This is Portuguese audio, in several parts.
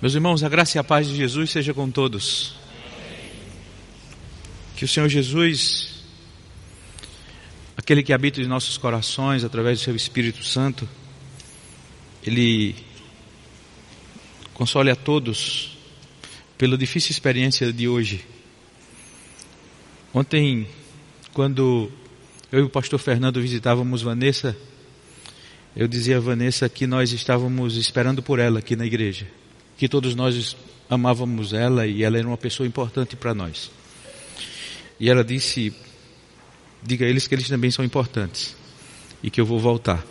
Meus irmãos, a graça e a paz de Jesus seja com todos. Que o Senhor Jesus, aquele que habita em nossos corações através do seu Espírito Santo, ele console a todos pela difícil experiência de hoje. Ontem, quando eu e o pastor Fernando visitávamos Vanessa, eu dizia a Vanessa que nós estávamos esperando por ela aqui na igreja que todos nós amávamos ela e ela era uma pessoa importante para nós. E ela disse: diga a eles que eles também são importantes e que eu vou voltar.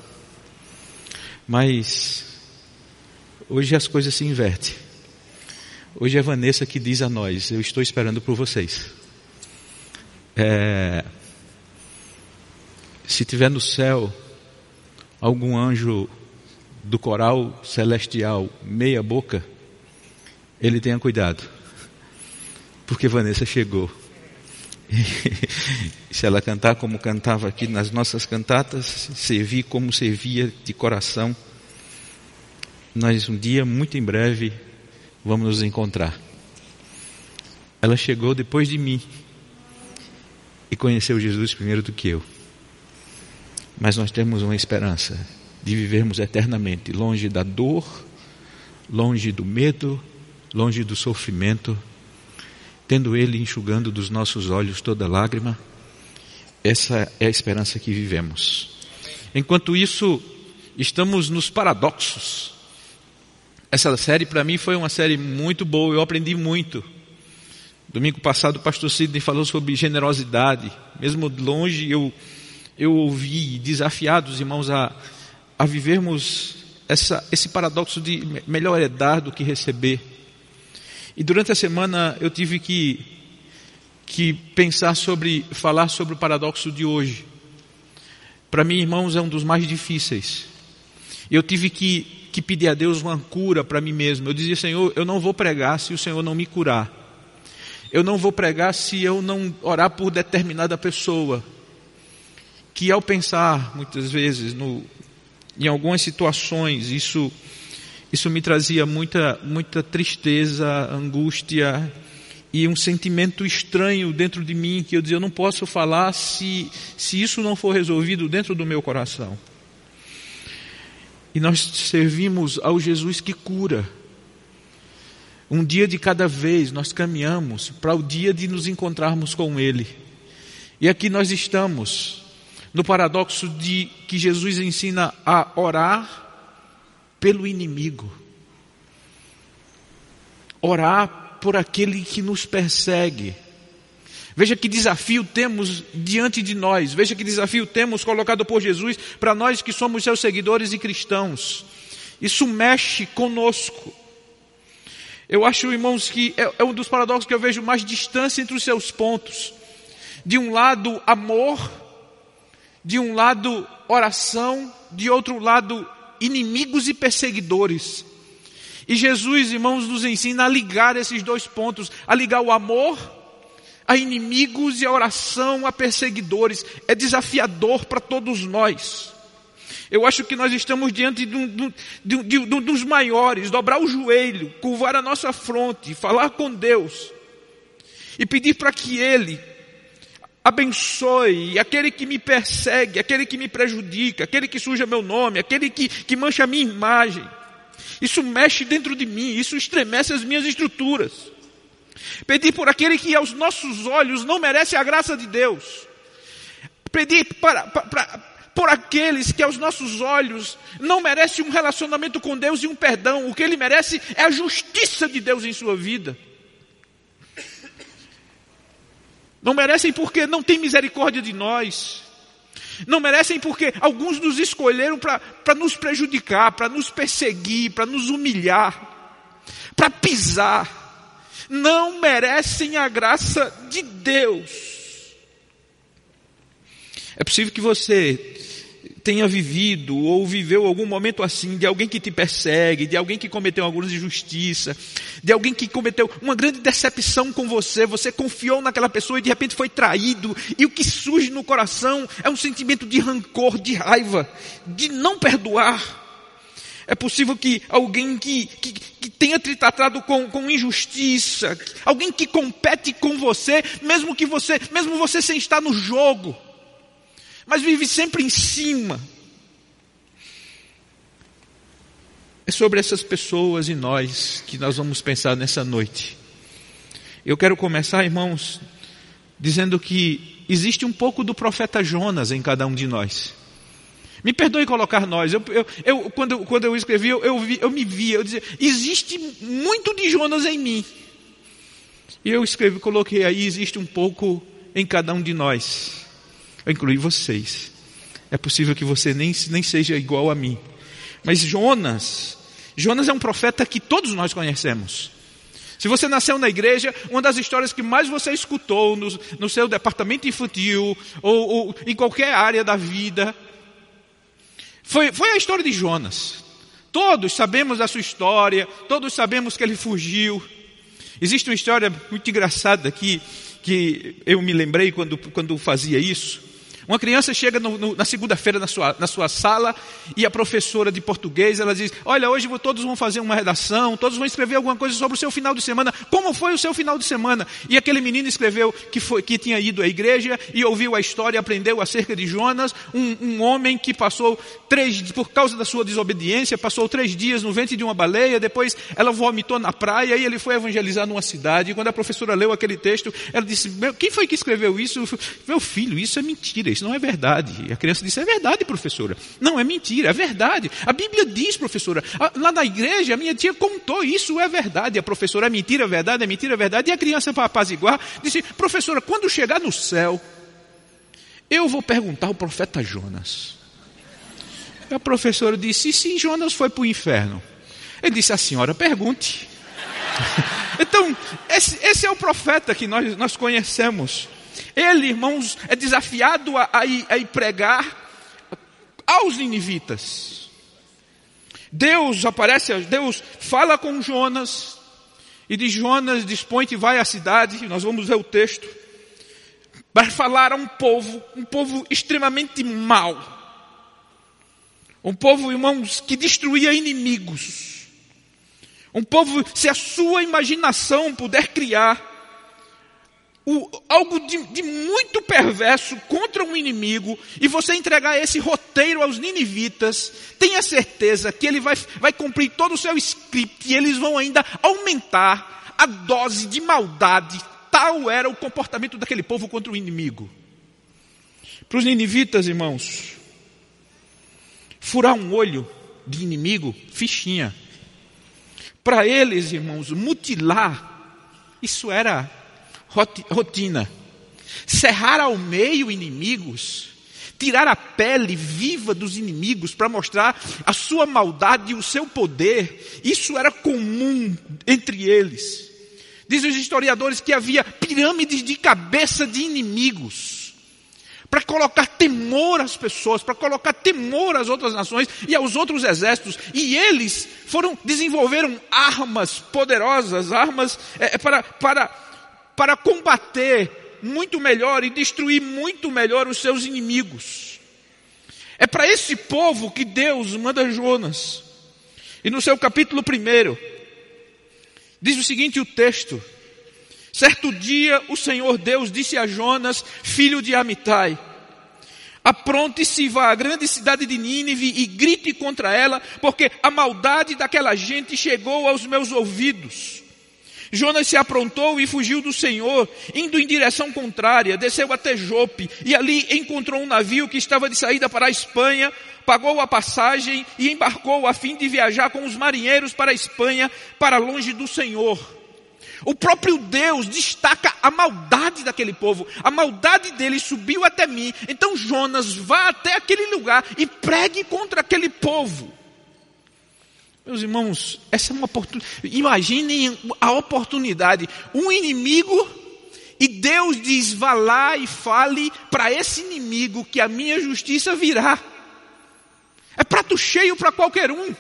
Mas hoje as coisas se invertem. Hoje é Vanessa que diz a nós: Eu estou esperando por vocês. É, se tiver no céu algum anjo do coral celestial meia boca, ele tenha cuidado, porque Vanessa chegou. se ela cantar como cantava aqui nas nossas cantatas, servir como servia de coração, nós um dia, muito em breve, vamos nos encontrar. Ela chegou depois de mim e conheceu Jesus primeiro do que eu. Mas nós temos uma esperança de vivermos eternamente longe da dor, longe do medo, longe do sofrimento, tendo Ele enxugando dos nossos olhos toda lágrima. Essa é a esperança que vivemos. Enquanto isso, estamos nos paradoxos. Essa série para mim foi uma série muito boa, eu aprendi muito. Domingo passado o pastor Sidney falou sobre generosidade. Mesmo longe eu, eu ouvi desafiados irmãos a, a vivermos essa, esse paradoxo de melhor é dar do que receber. E durante a semana eu tive que, que pensar sobre, falar sobre o paradoxo de hoje. Para mim, irmãos, é um dos mais difíceis. Eu tive que, que pedir a Deus uma cura para mim mesmo. Eu dizia, Senhor, eu não vou pregar se o Senhor não me curar. Eu não vou pregar se eu não orar por determinada pessoa. Que ao pensar, muitas vezes, no, em algumas situações, isso isso me trazia muita, muita tristeza, angústia e um sentimento estranho dentro de mim que eu dizia, eu não posso falar se, se isso não for resolvido dentro do meu coração. E nós servimos ao Jesus que cura. Um dia de cada vez nós caminhamos para o dia de nos encontrarmos com Ele. E aqui nós estamos no paradoxo de que Jesus ensina a orar pelo inimigo. Orar por aquele que nos persegue. Veja que desafio temos diante de nós, veja que desafio temos colocado por Jesus para nós que somos seus seguidores e cristãos. Isso mexe conosco. Eu acho, irmãos, que é, é um dos paradoxos que eu vejo mais distância entre os seus pontos. De um lado, amor, de um lado, oração, de outro lado, inimigos e perseguidores. E Jesus, irmãos, nos ensina a ligar esses dois pontos, a ligar o amor a inimigos e a oração a perseguidores. É desafiador para todos nós. Eu acho que nós estamos diante de um, de, de, de um dos maiores, dobrar o joelho, curvar a nossa fronte, falar com Deus e pedir para que Ele abençoe aquele que me persegue, aquele que me prejudica, aquele que suja meu nome, aquele que, que mancha a minha imagem. Isso mexe dentro de mim, isso estremece as minhas estruturas. Pedir por aquele que aos nossos olhos não merece a graça de Deus. Pedir para, para, por aqueles que aos nossos olhos não merece um relacionamento com Deus e um perdão. O que ele merece é a justiça de Deus em sua vida. Não merecem porque não tem misericórdia de nós. Não merecem porque alguns nos escolheram para nos prejudicar, para nos perseguir, para nos humilhar, para pisar. Não merecem a graça de Deus. É possível que você tenha vivido ou viveu algum momento assim, de alguém que te persegue, de alguém que cometeu alguma injustiça, de alguém que cometeu uma grande decepção com você, você confiou naquela pessoa e de repente foi traído, e o que surge no coração é um sentimento de rancor, de raiva, de não perdoar. É possível que alguém que, que, que tenha te tratado com, com injustiça, alguém que compete com você, mesmo que você, mesmo você sem estar no jogo, mas vive sempre em cima. É sobre essas pessoas e nós que nós vamos pensar nessa noite. Eu quero começar, irmãos, dizendo que existe um pouco do profeta Jonas em cada um de nós. Me perdoe colocar nós. Eu, eu, eu, quando, quando eu escrevi, eu, eu, vi, eu me via, eu dizia, existe muito de Jonas em mim. E eu escrevi, coloquei aí, existe um pouco em cada um de nós. Eu incluí vocês. É possível que você nem, nem seja igual a mim. Mas Jonas, Jonas é um profeta que todos nós conhecemos. Se você nasceu na igreja, uma das histórias que mais você escutou no, no seu departamento infantil ou, ou em qualquer área da vida foi, foi a história de Jonas. Todos sabemos da sua história, todos sabemos que ele fugiu. Existe uma história muito engraçada aqui, que eu me lembrei quando, quando fazia isso. Uma criança chega no, no, na segunda-feira na sua, na sua sala e a professora de português, ela diz, olha, hoje todos vão fazer uma redação, todos vão escrever alguma coisa sobre o seu final de semana. Como foi o seu final de semana? E aquele menino escreveu que, foi, que tinha ido à igreja e ouviu a história, aprendeu acerca de Jonas, um, um homem que passou três, por causa da sua desobediência, passou três dias no ventre de uma baleia, depois ela vomitou na praia e ele foi evangelizar numa cidade. E quando a professora leu aquele texto, ela disse, quem foi que escreveu isso? Meu filho, isso é mentira, isso não é verdade. E a criança disse, é verdade, professora. Não, é mentira, é verdade. A Bíblia diz, professora, lá na igreja a minha tia contou, isso é verdade. A professora, é mentira, é verdade, é mentira, é verdade. E a criança, para apaziguar, disse, professora, quando chegar no céu, eu vou perguntar ao profeta Jonas. E a professora disse, e se Jonas foi para o inferno? Ele disse, a senhora pergunte. então, esse, esse, é o profeta que nós, nós conhecemos. Ele, irmãos, é desafiado a, a, ir, a ir pregar aos ninivitas. Deus aparece, Deus fala com Jonas, e de Jonas dispõe-te vai à cidade, nós vamos ver o texto, para falar a um povo, um povo extremamente mau. Um povo, irmãos, que destruía inimigos. Um povo, se a sua imaginação puder criar o, algo de, de, muito perverso contra um inimigo e você entregar esse roteiro aos ninivitas, tenha certeza que ele vai, vai cumprir todo o seu script e eles vão ainda aumentar a dose de maldade. Tal era o comportamento daquele povo contra o inimigo. Para os ninivitas, irmãos, furar um olho de inimigo, fichinha. Para eles, irmãos, mutilar, isso era rotina. Cerrar ao meio inimigos, tirar a pele viva dos inimigos para mostrar a sua maldade e o seu poder, isso era comum entre eles. Dizem os historiadores que havia pirâmides de cabeça de inimigos para colocar temor às pessoas, para colocar temor às outras nações e aos outros exércitos. E eles foram desenvolveram armas poderosas, armas é, para, para para combater muito melhor e destruir muito melhor os seus inimigos. É para esse povo que Deus manda Jonas. E no seu capítulo 1, diz o seguinte o texto: Certo dia o Senhor Deus disse a Jonas, filho de Amitai, apronte-se e vá à grande cidade de Nínive e grite contra ela, porque a maldade daquela gente chegou aos meus ouvidos. Jonas se aprontou e fugiu do Senhor, indo em direção contrária, desceu até Jope e ali encontrou um navio que estava de saída para a Espanha, pagou a passagem e embarcou a fim de viajar com os marinheiros para a Espanha, para longe do Senhor. O próprio Deus destaca a maldade daquele povo. A maldade deles subiu até mim. Então Jonas vá até aquele lugar e pregue contra aquele povo. Meus irmãos, essa é uma oportunidade. Imaginem a oportunidade. Um inimigo e Deus diz: vá lá e fale para esse inimigo que a minha justiça virá. É prato cheio para qualquer um.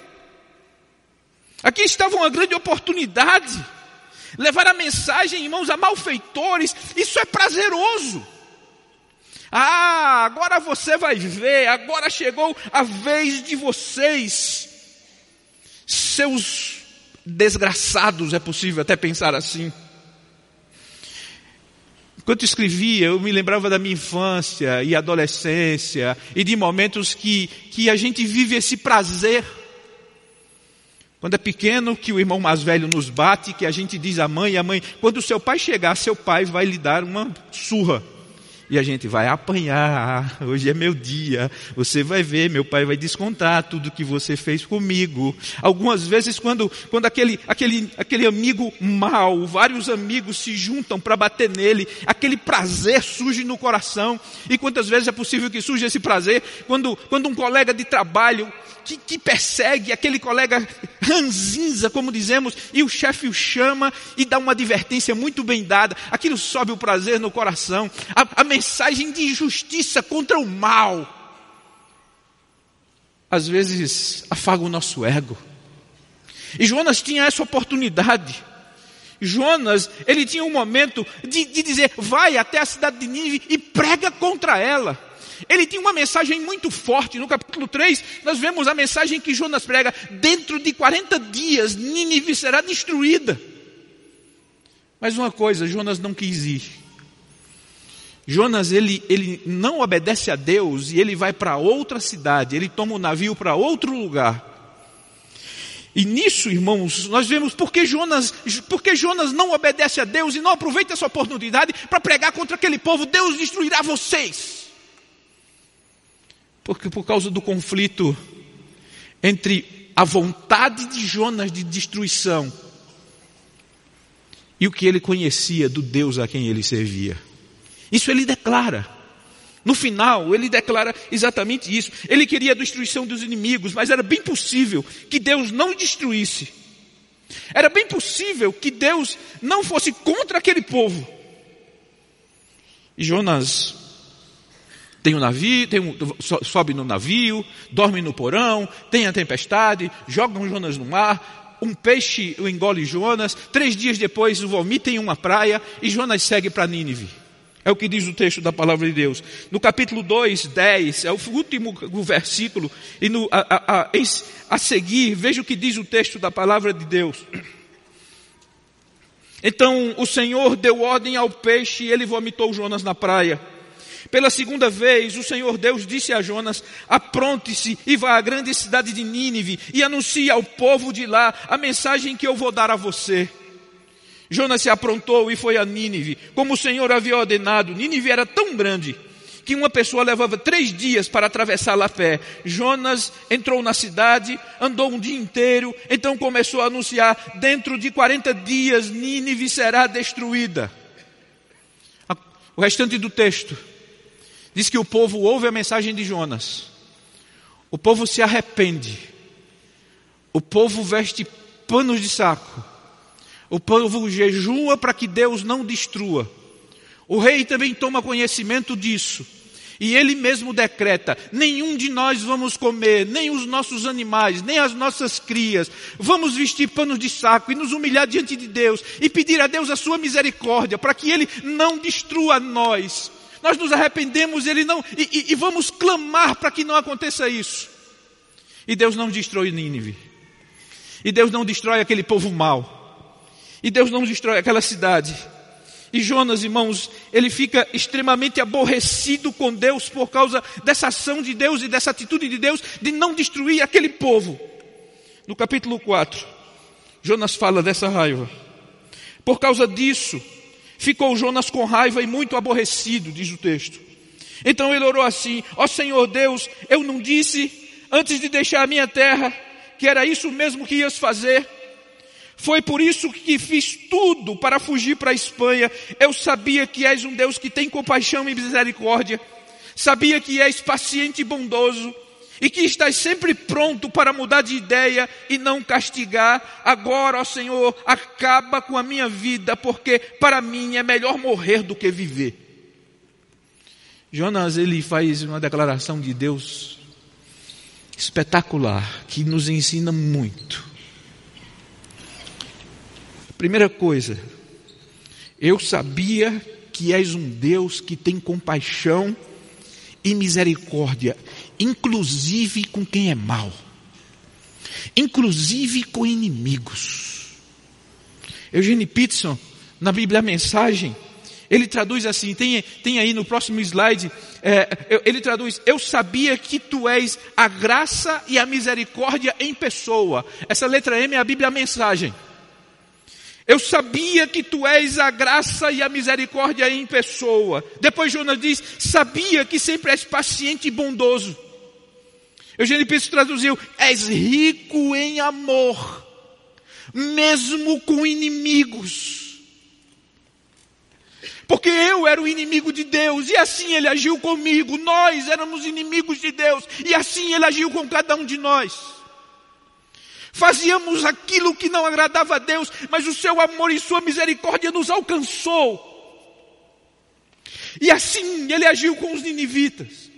Aqui estava uma grande oportunidade. Levar a mensagem, irmãos, a malfeitores, isso é prazeroso. Ah, agora você vai ver, agora chegou a vez de vocês seus desgraçados, é possível até pensar assim. Enquanto escrevia, eu me lembrava da minha infância e adolescência e de momentos que, que a gente vive esse prazer. Quando é pequeno, que o irmão mais velho nos bate, que a gente diz à mãe, a mãe, quando seu pai chegar, seu pai vai lhe dar uma surra. E a gente vai apanhar, hoje é meu dia, você vai ver, meu pai vai descontar tudo que você fez comigo. Algumas vezes, quando, quando aquele, aquele, aquele amigo mau, vários amigos se juntam para bater nele, aquele prazer surge no coração. E quantas vezes é possível que surja esse prazer? Quando, quando um colega de trabalho que, persegue aquele colega ranzinza, como dizemos, e o chefe o chama e dá uma advertência muito bem dada, aquilo sobe o prazer no coração. A, a mensagem de justiça contra o mal. Às vezes afaga o nosso ego. E Jonas tinha essa oportunidade. Jonas, ele tinha um momento de, de dizer: vai até a cidade de Nínive e prega contra ela. Ele tinha uma mensagem muito forte. No capítulo 3, nós vemos a mensagem que Jonas prega: dentro de 40 dias, Nínive será destruída. Mas uma coisa, Jonas não quis ir. Jonas ele, ele não obedece a Deus e ele vai para outra cidade, ele toma o um navio para outro lugar. E nisso, irmãos, nós vemos porque Jonas, porque Jonas não obedece a Deus e não aproveita essa oportunidade para pregar contra aquele povo, Deus destruirá vocês. Porque por causa do conflito entre a vontade de Jonas de destruição e o que ele conhecia do Deus a quem ele servia. Isso ele declara. No final, ele declara exatamente isso. Ele queria a destruição dos inimigos, mas era bem possível que Deus não destruísse. Era bem possível que Deus não fosse contra aquele povo. E Jonas tem um navio, tem um, sobe no navio, dorme no porão, tem a tempestade, jogam Jonas no mar, um peixe o engole Jonas, três dias depois o vomita em uma praia e Jonas segue para Nínive. É o que diz o texto da palavra de Deus. No capítulo 2, 10, é o último versículo, e no, a, a, a, a seguir, veja o que diz o texto da palavra de Deus. Então o Senhor deu ordem ao peixe e ele vomitou Jonas na praia. Pela segunda vez, o Senhor Deus disse a Jonas: Apronte-se e vá à grande cidade de Nínive e anuncie ao povo de lá a mensagem que eu vou dar a você. Jonas se aprontou e foi a Nínive, como o Senhor havia ordenado. Nínive era tão grande que uma pessoa levava três dias para atravessá-la a pé. Jonas entrou na cidade, andou um dia inteiro, então começou a anunciar: dentro de 40 dias Nínive será destruída. O restante do texto diz que o povo ouve a mensagem de Jonas, o povo se arrepende, o povo veste panos de saco o povo jejua para que Deus não destrua. O rei também toma conhecimento disso. E ele mesmo decreta: nenhum de nós vamos comer, nem os nossos animais, nem as nossas crias. Vamos vestir panos de saco e nos humilhar diante de Deus e pedir a Deus a sua misericórdia para que ele não destrua nós. Nós nos arrependemos ele não, e, e, e vamos clamar para que não aconteça isso. E Deus não destrói Nínive. E Deus não destrói aquele povo mau. E Deus não destrói aquela cidade. E Jonas, irmãos, ele fica extremamente aborrecido com Deus por causa dessa ação de Deus e dessa atitude de Deus de não destruir aquele povo. No capítulo 4, Jonas fala dessa raiva. Por causa disso, ficou Jonas com raiva e muito aborrecido, diz o texto. Então ele orou assim: Ó Senhor Deus, eu não disse antes de deixar a minha terra que era isso mesmo que ias fazer? Foi por isso que fiz tudo para fugir para a Espanha. Eu sabia que és um Deus que tem compaixão e misericórdia. Sabia que és paciente e bondoso. E que estás sempre pronto para mudar de ideia e não castigar. Agora, ó Senhor, acaba com a minha vida, porque para mim é melhor morrer do que viver. Jonas, ele faz uma declaração de Deus espetacular, que nos ensina muito. Primeira coisa, eu sabia que és um Deus que tem compaixão e misericórdia, inclusive com quem é mau. inclusive com inimigos. Eugene Peterson, na Bíblia Mensagem, ele traduz assim, tem, tem aí no próximo slide, é, ele traduz, eu sabia que tu és a graça e a misericórdia em pessoa. Essa letra M é a Bíblia Mensagem. Eu sabia que tu és a graça e a misericórdia em pessoa. Depois Jonas diz, sabia que sempre és paciente e bondoso. Eugênio Pires traduziu, és rico em amor, mesmo com inimigos. Porque eu era o inimigo de Deus, e assim ele agiu comigo. Nós éramos inimigos de Deus, e assim ele agiu com cada um de nós. Fazíamos aquilo que não agradava a Deus, mas o seu amor e sua misericórdia nos alcançou. E assim ele agiu com os ninivitas.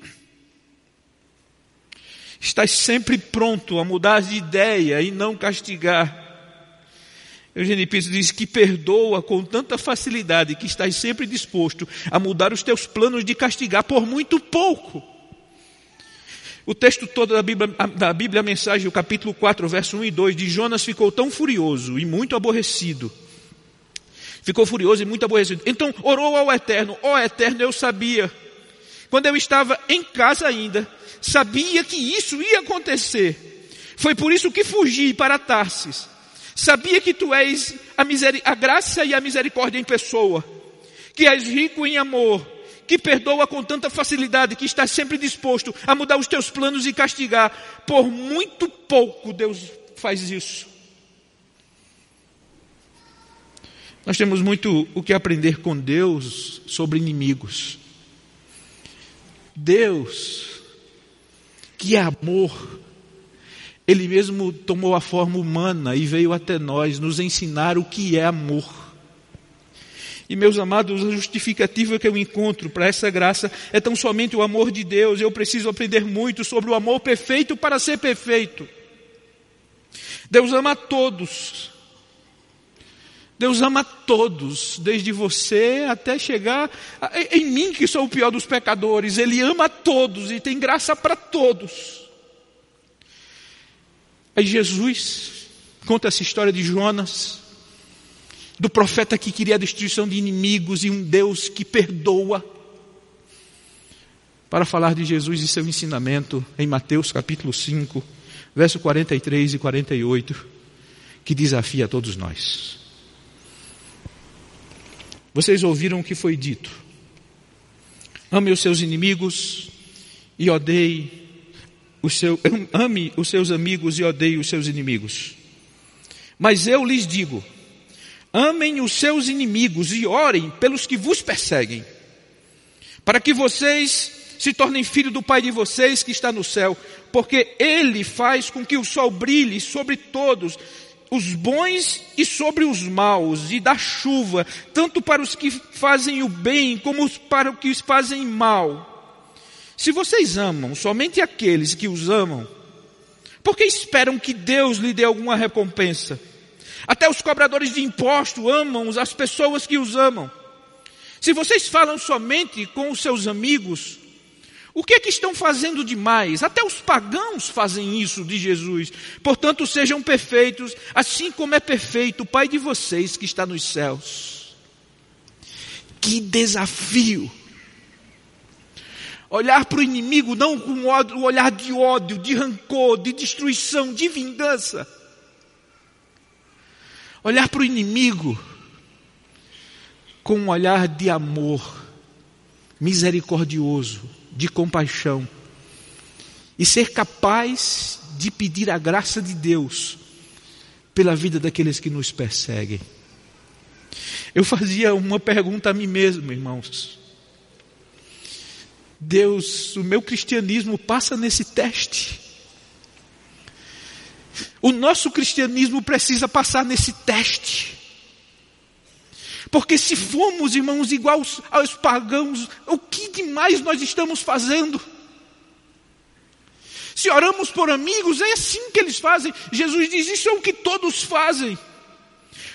Estás sempre pronto a mudar de ideia e não castigar. Eugênio Pires diz que perdoa com tanta facilidade que estás sempre disposto a mudar os teus planos de castigar por muito pouco. O texto todo da Bíblia, da Bíblia, a mensagem, o capítulo 4, verso 1 e 2, de Jonas ficou tão furioso e muito aborrecido. Ficou furioso e muito aborrecido. Então orou ao Eterno: Ó oh, Eterno, eu sabia. Quando eu estava em casa ainda, sabia que isso ia acontecer. Foi por isso que fugi para Tarsis. Sabia que tu és a, a graça e a misericórdia em pessoa, que és rico em amor que perdoa com tanta facilidade, que está sempre disposto a mudar os teus planos e castigar. Por muito pouco Deus faz isso. Nós temos muito o que aprender com Deus sobre inimigos. Deus, que amor, Ele mesmo tomou a forma humana e veio até nós nos ensinar o que é amor. E meus amados, a justificativa que eu encontro para essa graça é tão somente o amor de Deus. Eu preciso aprender muito sobre o amor perfeito para ser perfeito. Deus ama a todos. Deus ama a todos, desde você até chegar em mim, que sou o pior dos pecadores. Ele ama a todos e tem graça para todos. Aí Jesus conta essa história de Jonas do profeta que queria a destruição de inimigos e um Deus que perdoa, para falar de Jesus e seu ensinamento em Mateus capítulo 5, verso 43 e 48, que desafia a todos nós. Vocês ouviram o que foi dito. Ame os seus inimigos e odeie o seu, ame os seus amigos e odeie os seus inimigos. Mas eu lhes digo, Amem os seus inimigos e orem pelos que vos perseguem, para que vocês se tornem filhos do Pai de vocês que está no céu, porque Ele faz com que o sol brilhe sobre todos, os bons e sobre os maus, e dá chuva, tanto para os que fazem o bem como para os que fazem mal. Se vocês amam somente aqueles que os amam, por que esperam que Deus lhe dê alguma recompensa? Até os cobradores de imposto amam as pessoas que os amam. Se vocês falam somente com os seus amigos, o que é que estão fazendo demais? Até os pagãos fazem isso de Jesus. Portanto, sejam perfeitos, assim como é perfeito o Pai de vocês que está nos céus. Que desafio! Olhar para o inimigo não com o olhar de ódio, de rancor, de destruição, de vingança Olhar para o inimigo com um olhar de amor, misericordioso, de compaixão, e ser capaz de pedir a graça de Deus pela vida daqueles que nos perseguem. Eu fazia uma pergunta a mim mesmo, irmãos. Deus, o meu cristianismo passa nesse teste. O nosso cristianismo precisa passar nesse teste. Porque se formos, irmãos, iguais aos pagãos, o que demais nós estamos fazendo? Se oramos por amigos, é assim que eles fazem. Jesus diz: Isso é o que todos fazem.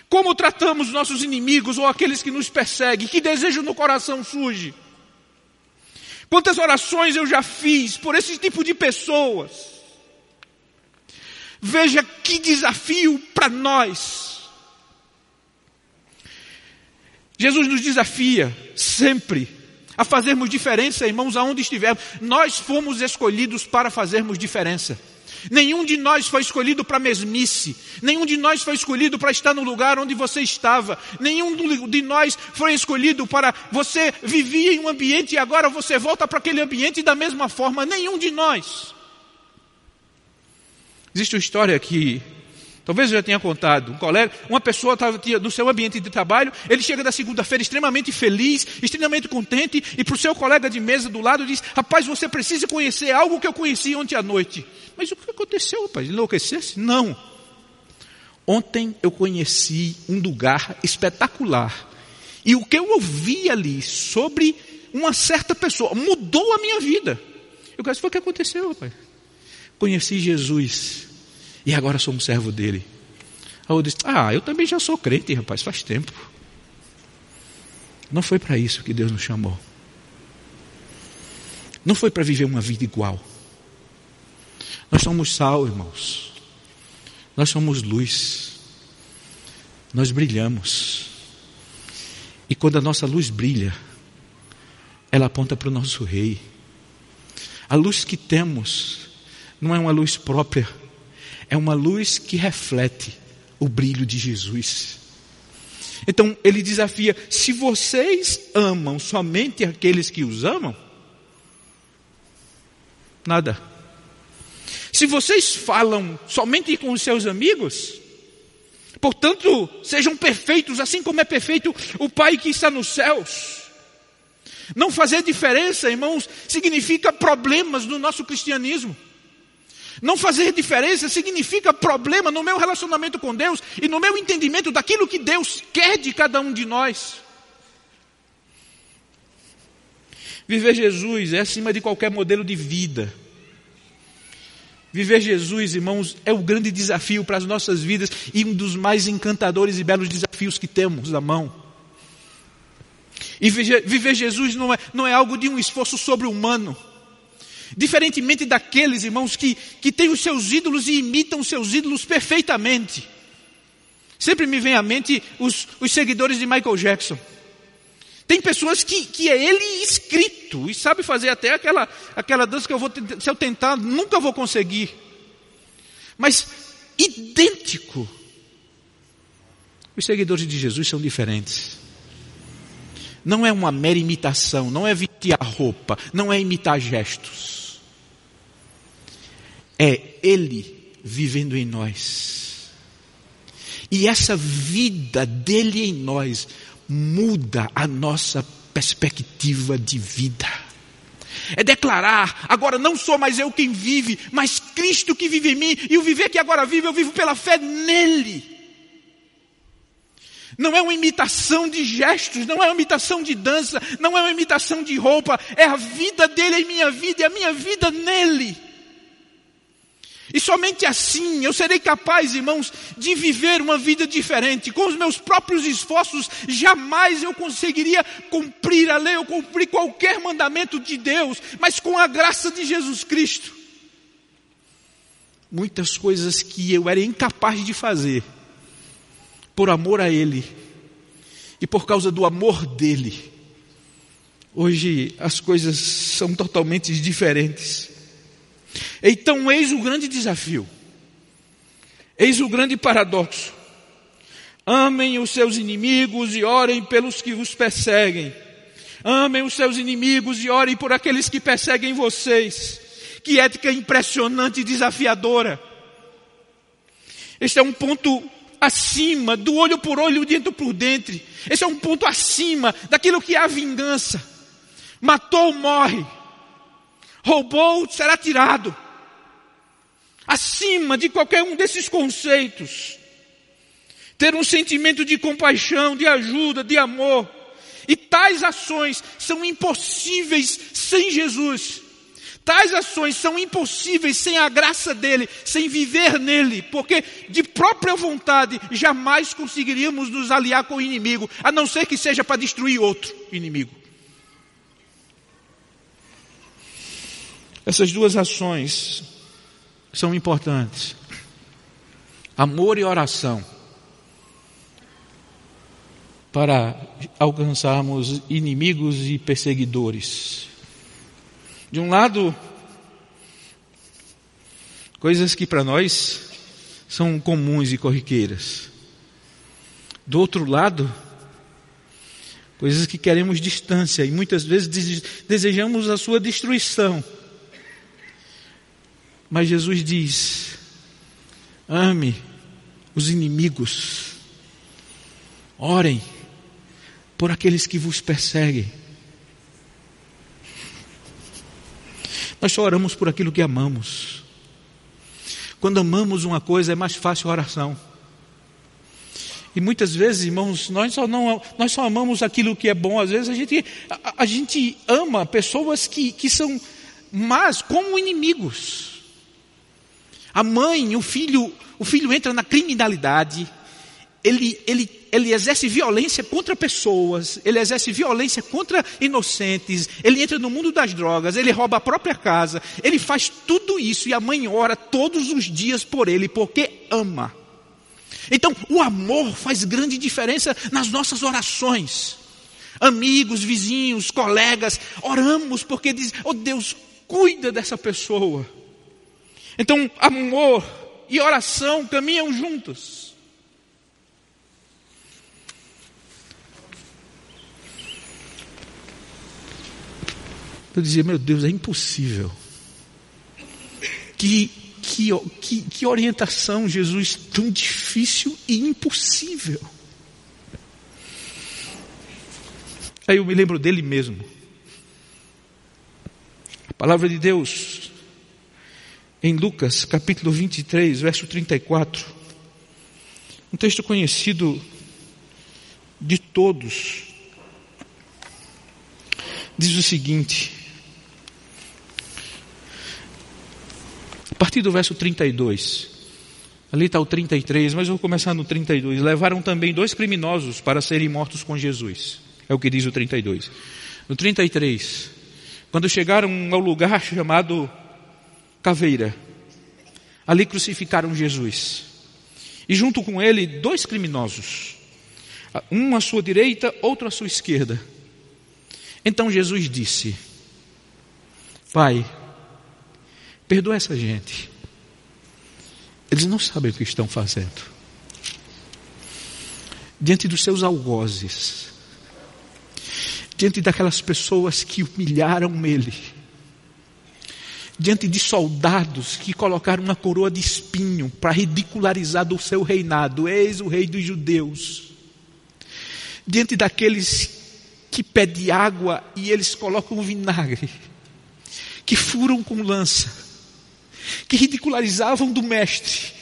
Como tratamos nossos inimigos ou aqueles que nos perseguem? Que desejo no coração surge? Quantas orações eu já fiz por esse tipo de pessoas? Veja que desafio para nós. Jesus nos desafia sempre a fazermos diferença, irmãos, aonde estivermos. Nós fomos escolhidos para fazermos diferença. Nenhum de nós foi escolhido para mesmice. Nenhum de nós foi escolhido para estar no lugar onde você estava. Nenhum de nós foi escolhido para você vivia em um ambiente e agora você volta para aquele ambiente da mesma forma. Nenhum de nós. Existe uma história que Talvez eu já tenha contado. Um colega, uma pessoa estava no seu ambiente de trabalho, ele chega da segunda-feira extremamente feliz, extremamente contente, e para o seu colega de mesa do lado diz: Rapaz, você precisa conhecer algo que eu conheci ontem à noite. Mas o que aconteceu, rapaz? Enlouquecesse? Não. Ontem eu conheci um lugar espetacular. E o que eu ouvi ali sobre uma certa pessoa mudou a minha vida. Eu disse: Foi o que aconteceu, rapaz. Conheci Jesus e agora sou um servo dele. Aí eu disse: Ah, eu também já sou crente, rapaz, faz tempo. Não foi para isso que Deus nos chamou. Não foi para viver uma vida igual. Nós somos sal, irmãos. Nós somos luz. Nós brilhamos. E quando a nossa luz brilha, ela aponta para o nosso Rei. A luz que temos não é uma luz própria é uma luz que reflete o brilho de Jesus. Então ele desafia: se vocês amam somente aqueles que os amam, nada. Se vocês falam somente com os seus amigos, portanto, sejam perfeitos, assim como é perfeito o Pai que está nos céus. Não fazer diferença, irmãos, significa problemas no nosso cristianismo. Não fazer diferença significa problema no meu relacionamento com Deus e no meu entendimento daquilo que Deus quer de cada um de nós. Viver Jesus é acima de qualquer modelo de vida. Viver Jesus, irmãos, é o grande desafio para as nossas vidas e um dos mais encantadores e belos desafios que temos na mão. E viver Jesus não é, não é algo de um esforço sobre-humano. Diferentemente daqueles irmãos que, que têm os seus ídolos e imitam os seus ídolos perfeitamente. Sempre me vem à mente os, os seguidores de Michael Jackson. Tem pessoas que, que é ele escrito e sabe fazer até aquela, aquela dança que eu vou, se eu tentar, nunca vou conseguir. Mas idêntico. Os seguidores de Jesus são diferentes. Não é uma mera imitação, não é vestir a roupa, não é imitar gestos é Ele vivendo em nós. E essa vida dele em nós muda a nossa perspectiva de vida. É declarar, agora não sou mais eu quem vive, mas Cristo que vive em mim, e o viver que agora vive, eu vivo pela fé nele. Não é uma imitação de gestos, não é uma imitação de dança, não é uma imitação de roupa, é a vida dele em minha vida e a minha vida nele. E somente assim eu serei capaz, irmãos, de viver uma vida diferente. Com os meus próprios esforços, jamais eu conseguiria cumprir a lei ou cumprir qualquer mandamento de Deus, mas com a graça de Jesus Cristo. Muitas coisas que eu era incapaz de fazer, por amor a Ele e por causa do amor dEle, hoje as coisas são totalmente diferentes. Então, eis o grande desafio, eis o grande paradoxo. Amem os seus inimigos e orem pelos que os perseguem. Amem os seus inimigos e orem por aqueles que perseguem vocês. Que ética impressionante e desafiadora. Este é um ponto acima do olho por olho, dentro por dentro. Esse é um ponto acima daquilo que é a vingança. Matou, morre. Roubou, será tirado acima de qualquer um desses conceitos. Ter um sentimento de compaixão, de ajuda, de amor. E tais ações são impossíveis sem Jesus. Tais ações são impossíveis sem a graça dele, sem viver nele, porque de própria vontade jamais conseguiríamos nos aliar com o inimigo, a não ser que seja para destruir outro inimigo. Essas duas ações são importantes. amor e oração para alcançarmos inimigos e perseguidores. De um lado, coisas que para nós são comuns e corriqueiras. Do outro lado, coisas que queremos distância e muitas vezes desejamos a sua destruição. Mas Jesus diz: ame os inimigos, orem por aqueles que vos perseguem. Nós só oramos por aquilo que amamos. Quando amamos uma coisa, é mais fácil a oração. E muitas vezes, irmãos, nós só, não, nós só amamos aquilo que é bom. Às vezes a gente, a, a gente ama pessoas que, que são más como inimigos. A mãe, o filho, o filho entra na criminalidade, ele, ele, ele exerce violência contra pessoas, ele exerce violência contra inocentes, ele entra no mundo das drogas, ele rouba a própria casa, ele faz tudo isso e a mãe ora todos os dias por ele, porque ama. Então, o amor faz grande diferença nas nossas orações. Amigos, vizinhos, colegas, oramos porque diz: "Oh Deus, cuida dessa pessoa". Então, amor e oração caminham juntos. Eu dizia, meu Deus, é impossível. Que, que, que, que orientação, Jesus, tão difícil e impossível. Aí eu me lembro dele mesmo. A palavra de Deus, em Lucas capítulo 23, verso 34. Um texto conhecido de todos. Diz o seguinte: A partir do verso 32. Ali está o 33, mas eu vou começar no 32. Levaram também dois criminosos para serem mortos com Jesus. É o que diz o 32. No 33, quando chegaram ao lugar chamado Caveira, ali crucificaram Jesus. E junto com ele, dois criminosos. Um à sua direita, outro à sua esquerda. Então Jesus disse: Pai, Perdoa essa gente. Eles não sabem o que estão fazendo. Diante dos seus algozes, diante daquelas pessoas que humilharam ele, diante de soldados que colocaram uma coroa de espinho para ridicularizar do seu reinado, eis o rei dos judeus, diante daqueles que pedem água e eles colocam vinagre, que furam com lança, que ridicularizavam do Mestre,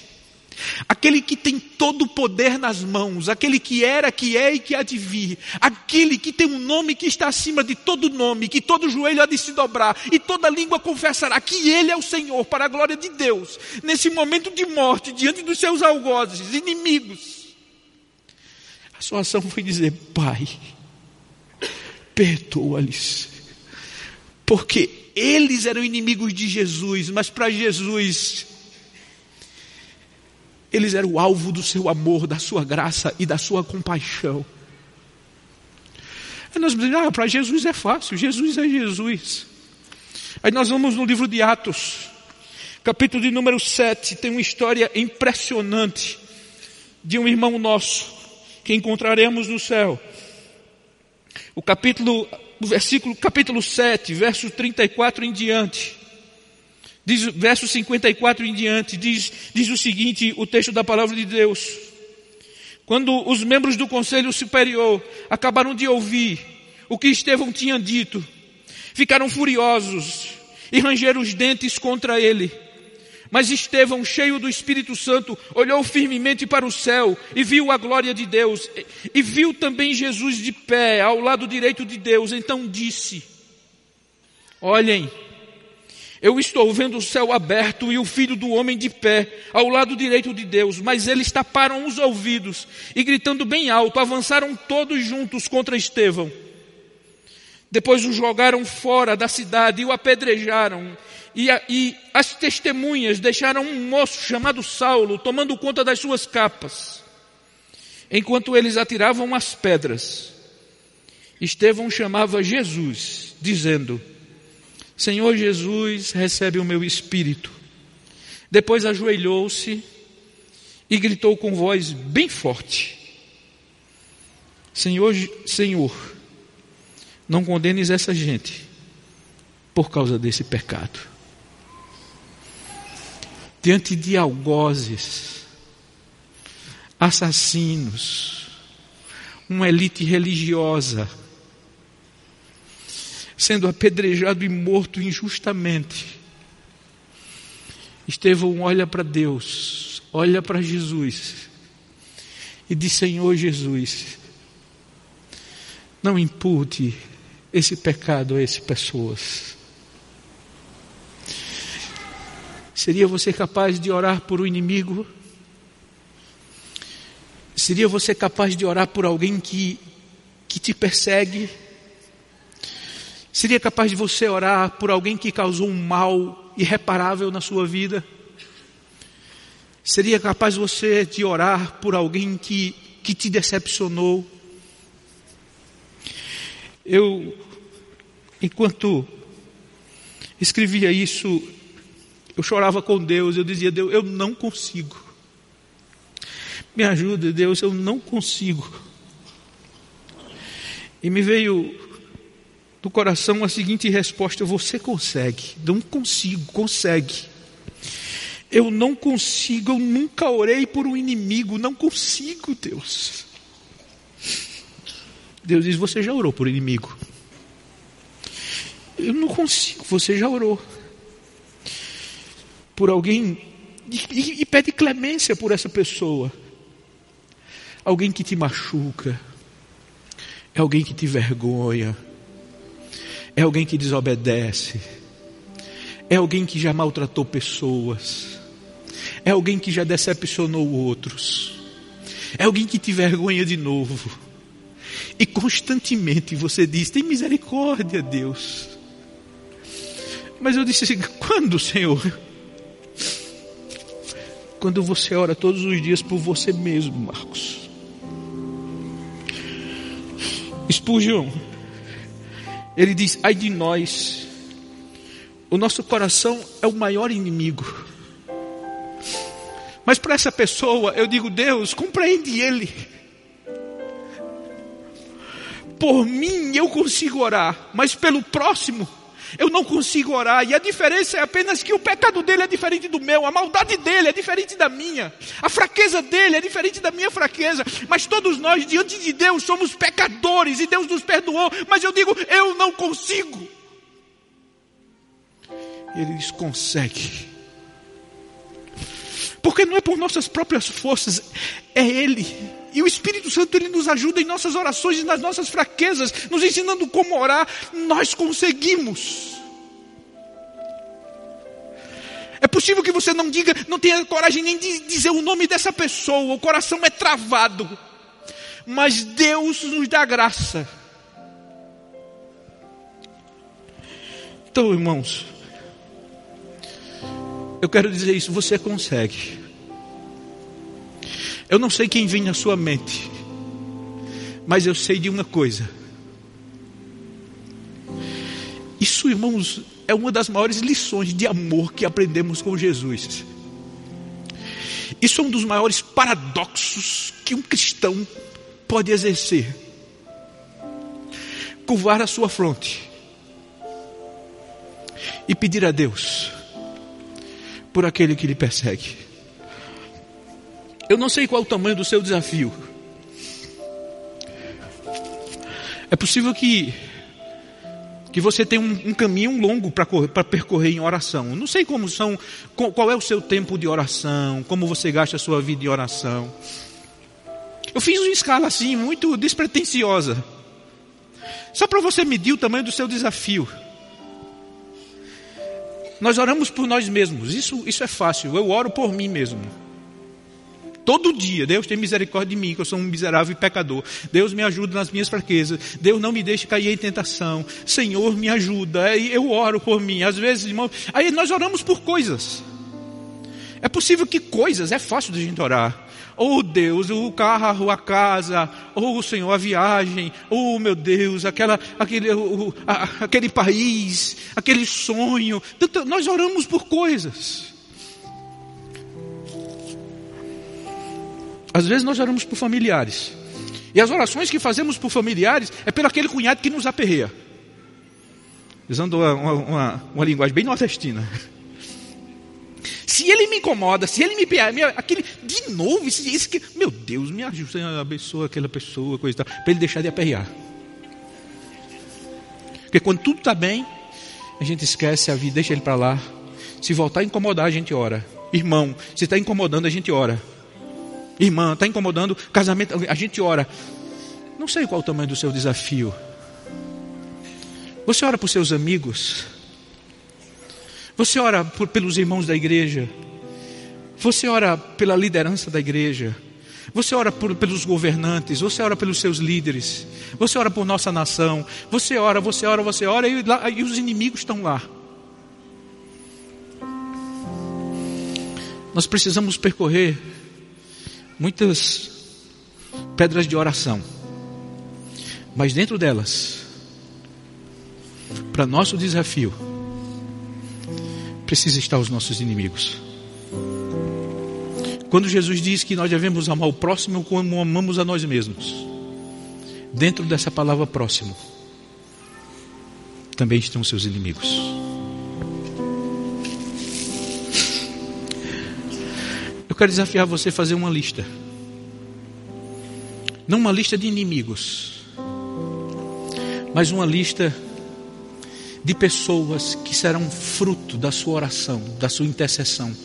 aquele que tem todo o poder nas mãos, aquele que era, que é e que há de vir, aquele que tem um nome que está acima de todo nome, que todo joelho há de se dobrar e toda língua confessará que Ele é o Senhor, para a glória de Deus, nesse momento de morte, diante dos seus algozes, inimigos. A sua ação foi dizer: Pai, perdoa-lhes, porque eles eram inimigos de Jesus, mas para Jesus, eles eram o alvo do seu amor, da sua graça e da sua compaixão. Aí nós dizemos, ah, para Jesus é fácil, Jesus é Jesus. Aí nós vamos no livro de Atos, capítulo de número 7, tem uma história impressionante de um irmão nosso, que encontraremos no céu. O capítulo no versículo, capítulo 7, verso 34 em diante. Diz, verso 54 em diante, diz, diz o seguinte, o texto da palavra de Deus. Quando os membros do conselho superior acabaram de ouvir o que Estevão tinha dito, ficaram furiosos e rangeram os dentes contra ele. Mas Estevão, cheio do Espírito Santo, olhou firmemente para o céu e viu a glória de Deus. E viu também Jesus de pé ao lado direito de Deus. Então disse: Olhem, eu estou vendo o céu aberto e o filho do homem de pé ao lado direito de Deus. Mas eles taparam os ouvidos e, gritando bem alto, avançaram todos juntos contra Estevão. Depois o jogaram fora da cidade e o apedrejaram E, e as testemunhas deixaram um moço chamado Saulo tomando conta das suas capas, enquanto eles atiravam as pedras. Estevão chamava Jesus, dizendo: Senhor Jesus, recebe o meu espírito. Depois ajoelhou-se e gritou com voz bem forte: Senhor, Senhor, não condenes essa gente por causa desse pecado. Diante de algozes, assassinos, uma elite religiosa, sendo apedrejado e morto injustamente. Estevão olha para Deus, olha para Jesus e diz: Senhor Jesus, não impute esse pecado a essas pessoas. Seria você capaz de orar por um inimigo? Seria você capaz de orar por alguém que, que te persegue? Seria capaz de você orar por alguém que causou um mal irreparável na sua vida? Seria capaz você de orar por alguém que, que te decepcionou? Eu, enquanto escrevia isso, eu chorava com Deus, eu dizia, Deus, eu não consigo. Me ajuda, Deus, eu não consigo. E me veio do coração a seguinte resposta: Você consegue. Não consigo, consegue. Eu não consigo, eu nunca orei por um inimigo, não consigo, Deus. Deus diz: Você já orou por inimigo? Eu não consigo, você já orou. Por alguém, e, e pede clemência por essa pessoa. Alguém que te machuca, é alguém que te vergonha, é alguém que desobedece. É alguém que já maltratou pessoas. É alguém que já decepcionou outros. É alguém que te vergonha de novo. E constantemente você diz: tem misericórdia, Deus. Mas eu disse assim: quando, Senhor? Quando você ora todos os dias por você mesmo, Marcos. Spurgeon ele diz: ai de nós, o nosso coração é o maior inimigo. Mas para essa pessoa, eu digo: Deus, compreende ele. Por mim eu consigo orar, mas pelo próximo eu não consigo orar. E a diferença é apenas que o pecado dele é diferente do meu, a maldade dele é diferente da minha, a fraqueza dele é diferente da minha fraqueza. Mas todos nós, diante de Deus, somos pecadores e Deus nos perdoou. Mas eu digo, eu não consigo. Ele diz: consegue. Porque não é por nossas próprias forças, é Ele. E o Espírito Santo ele nos ajuda em nossas orações e nas nossas fraquezas, nos ensinando como orar. Nós conseguimos. É possível que você não diga, não tenha coragem nem de dizer o nome dessa pessoa, o coração é travado. Mas Deus nos dá graça. Então, irmãos, eu quero dizer isso, você consegue. Eu não sei quem vem na sua mente, mas eu sei de uma coisa. Isso, irmãos, é uma das maiores lições de amor que aprendemos com Jesus. Isso é um dos maiores paradoxos que um cristão pode exercer. Curvar a sua fronte e pedir a Deus por aquele que lhe persegue. Eu não sei qual é o tamanho do seu desafio. É possível que que você tenha um, um caminho longo para percorrer em oração. Não sei como são, qual é o seu tempo de oração, como você gasta a sua vida em oração. Eu fiz uma escala assim, muito despretensiosa. Só para você medir o tamanho do seu desafio. Nós oramos por nós mesmos, isso, isso é fácil. Eu oro por mim mesmo. Todo dia, Deus tem misericórdia de mim, que eu sou um miserável e pecador. Deus me ajuda nas minhas fraquezas. Deus não me deixe cair em tentação. Senhor, me ajuda. Eu oro por mim. Às vezes, irmão, aí nós oramos por coisas. É possível que coisas, é fácil de a gente orar. Oh Deus, o carro, a casa, oh Senhor, a viagem, oh meu Deus, aquela, aquele, o, aquele país, aquele sonho. Nós oramos por coisas. Às vezes nós oramos por familiares. E as orações que fazemos por familiares é pelo aquele cunhado que nos aperreia. Usando uma, uma, uma linguagem bem nordestina. Se ele me incomoda, se ele me aquele de novo, esse, esse que, meu Deus, me ajuda, abençoa aquela pessoa, coisa e tal, para ele deixar de aperrear. Porque quando tudo está bem, a gente esquece a vida, deixa ele para lá. Se voltar a incomodar, a gente ora. Irmão, se está incomodando, a gente ora. Irmã, está incomodando, casamento, a gente ora. Não sei qual o tamanho do seu desafio. Você ora por seus amigos. Você ora por, pelos irmãos da igreja. Você ora pela liderança da igreja. Você ora por, pelos governantes. Você ora pelos seus líderes. Você ora por nossa nação. Você ora, você ora, você ora e, lá, e os inimigos estão lá. Nós precisamos percorrer muitas pedras de oração. Mas dentro delas, para nosso desafio, precisa estar os nossos inimigos. Quando Jesus diz que nós devemos amar o próximo como amamos a nós mesmos, dentro dessa palavra próximo, também estão seus inimigos. Eu quero desafiar você a fazer uma lista. Não uma lista de inimigos, mas uma lista de pessoas que serão fruto da sua oração, da sua intercessão,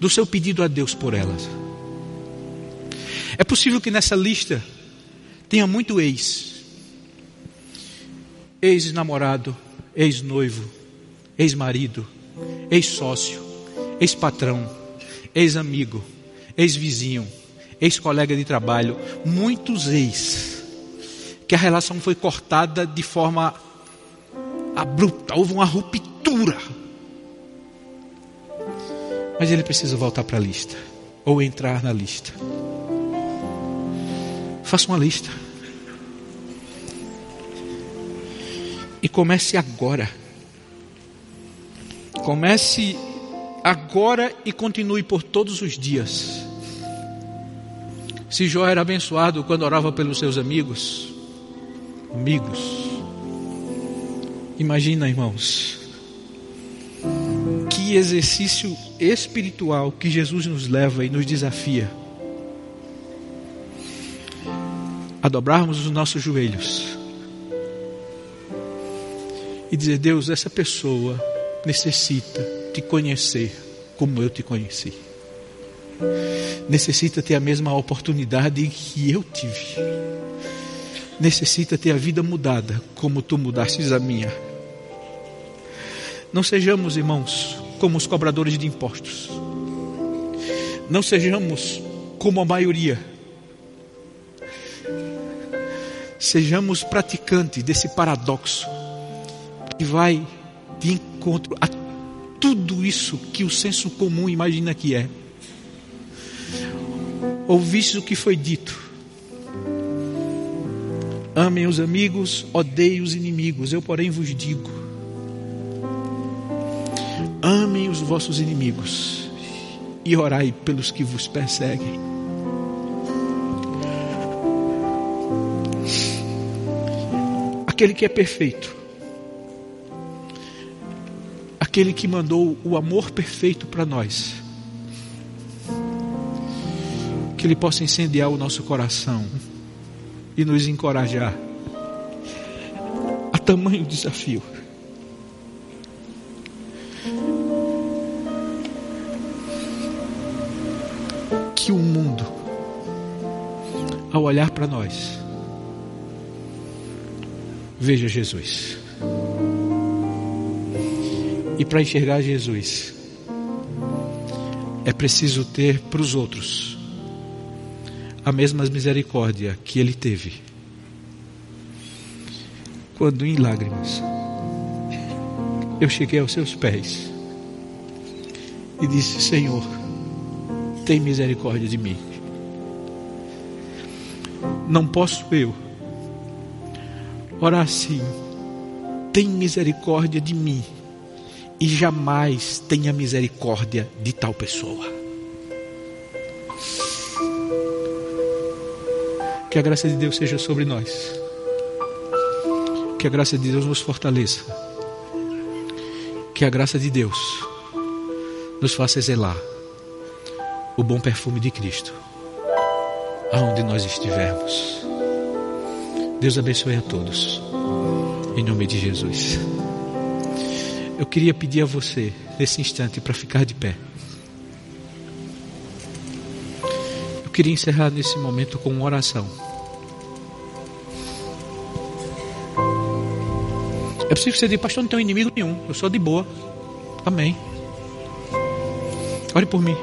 do seu pedido a Deus por elas. É possível que nessa lista tenha muito ex, ex-namorado, ex-noivo, ex-marido, ex-sócio, ex-patrão ex-amigo, ex-vizinho, ex-colega de trabalho, muitos ex, que a relação foi cortada de forma abrupta, houve uma ruptura. Mas ele precisa voltar para a lista, ou entrar na lista. Faça uma lista. E comece agora. Comece agora e continue por todos os dias. Se Jó era abençoado quando orava pelos seus amigos, amigos, imagina, irmãos, que exercício espiritual que Jesus nos leva e nos desafia a dobrarmos os nossos joelhos e dizer: Deus, essa pessoa necessita te conhecer como eu te conheci. Necessita ter a mesma oportunidade que eu tive. Necessita ter a vida mudada como tu mudastes a minha. Não sejamos, irmãos, como os cobradores de impostos. Não sejamos como a maioria. Sejamos praticantes desse paradoxo que vai de encontro a tudo isso que o senso comum imagina que é. Ouviste o que foi dito. Amem os amigos, odeiem os inimigos. Eu, porém, vos digo: amem os vossos inimigos e orai pelos que vos perseguem. Aquele que é perfeito aquele que mandou o amor perfeito para nós. Que Ele possa incendiar o nosso coração e nos encorajar a tamanho desafio. Que o mundo, ao olhar para nós, veja Jesus. E para enxergar Jesus, é preciso ter para os outros a mesma misericórdia que ele teve. Quando em lágrimas eu cheguei aos seus pés e disse: Senhor, tem misericórdia de mim. Não posso eu orar assim, tem misericórdia de mim, e jamais tenha misericórdia de tal pessoa. Que a graça de Deus seja sobre nós. Que a graça de Deus nos fortaleça. Que a graça de Deus nos faça zelar o bom perfume de Cristo aonde nós estivermos. Deus abençoe a todos. Em nome de Jesus. Eu queria pedir a você, nesse instante, para ficar de pé. Eu queria encerrar nesse momento com uma oração. É possível que você diga, pastor, não tenho inimigo nenhum, eu sou de boa. Amém. Ore por mim.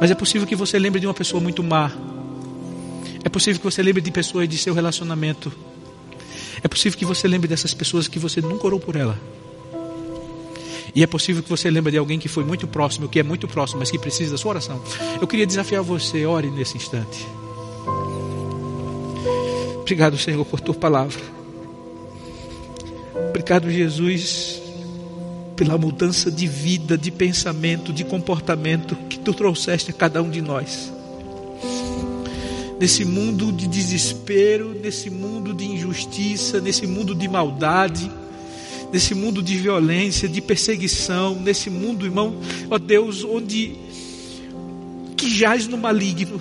Mas é possível que você lembre de uma pessoa muito má. É possível que você lembre de pessoas de seu relacionamento. É possível que você lembre dessas pessoas que você nunca orou por ela. E é possível que você lembre de alguém que foi muito próximo, que é muito próximo, mas que precisa da sua oração. Eu queria desafiar você, ore nesse instante. Obrigado, Senhor, por tua palavra. Obrigado, Jesus, pela mudança de vida, de pensamento, de comportamento que tu trouxeste a cada um de nós. Nesse mundo de desespero, nesse mundo de injustiça, nesse mundo de maldade, nesse mundo de violência, de perseguição, nesse mundo, irmão, ó Deus, onde que jaz no maligno.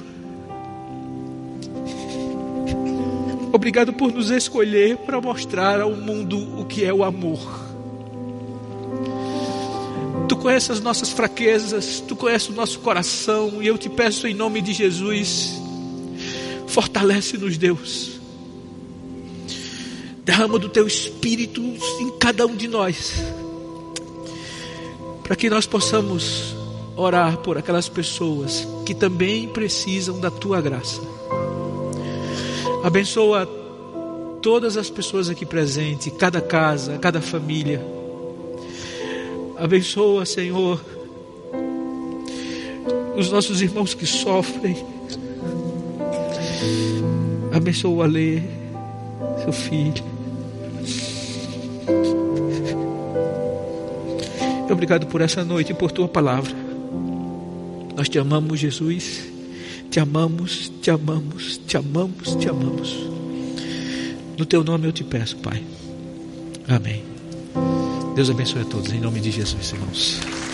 Obrigado por nos escolher para mostrar ao mundo o que é o amor. Tu conheces as nossas fraquezas, tu conheces o nosso coração, e eu te peço em nome de Jesus, fortalece-nos, Deus. Derrama do teu espírito em cada um de nós, para que nós possamos orar por aquelas pessoas que também precisam da tua graça. Abençoa todas as pessoas aqui presentes, cada casa, cada família Abençoa, Senhor, os nossos irmãos que sofrem. Abençoa a Lê, seu filho. Obrigado por essa noite e por tua palavra. Nós te amamos, Jesus. Te amamos, te amamos, te amamos, te amamos. No teu nome eu te peço, Pai. Amém. Deus abençoe a todos, em nome de Jesus, irmãos.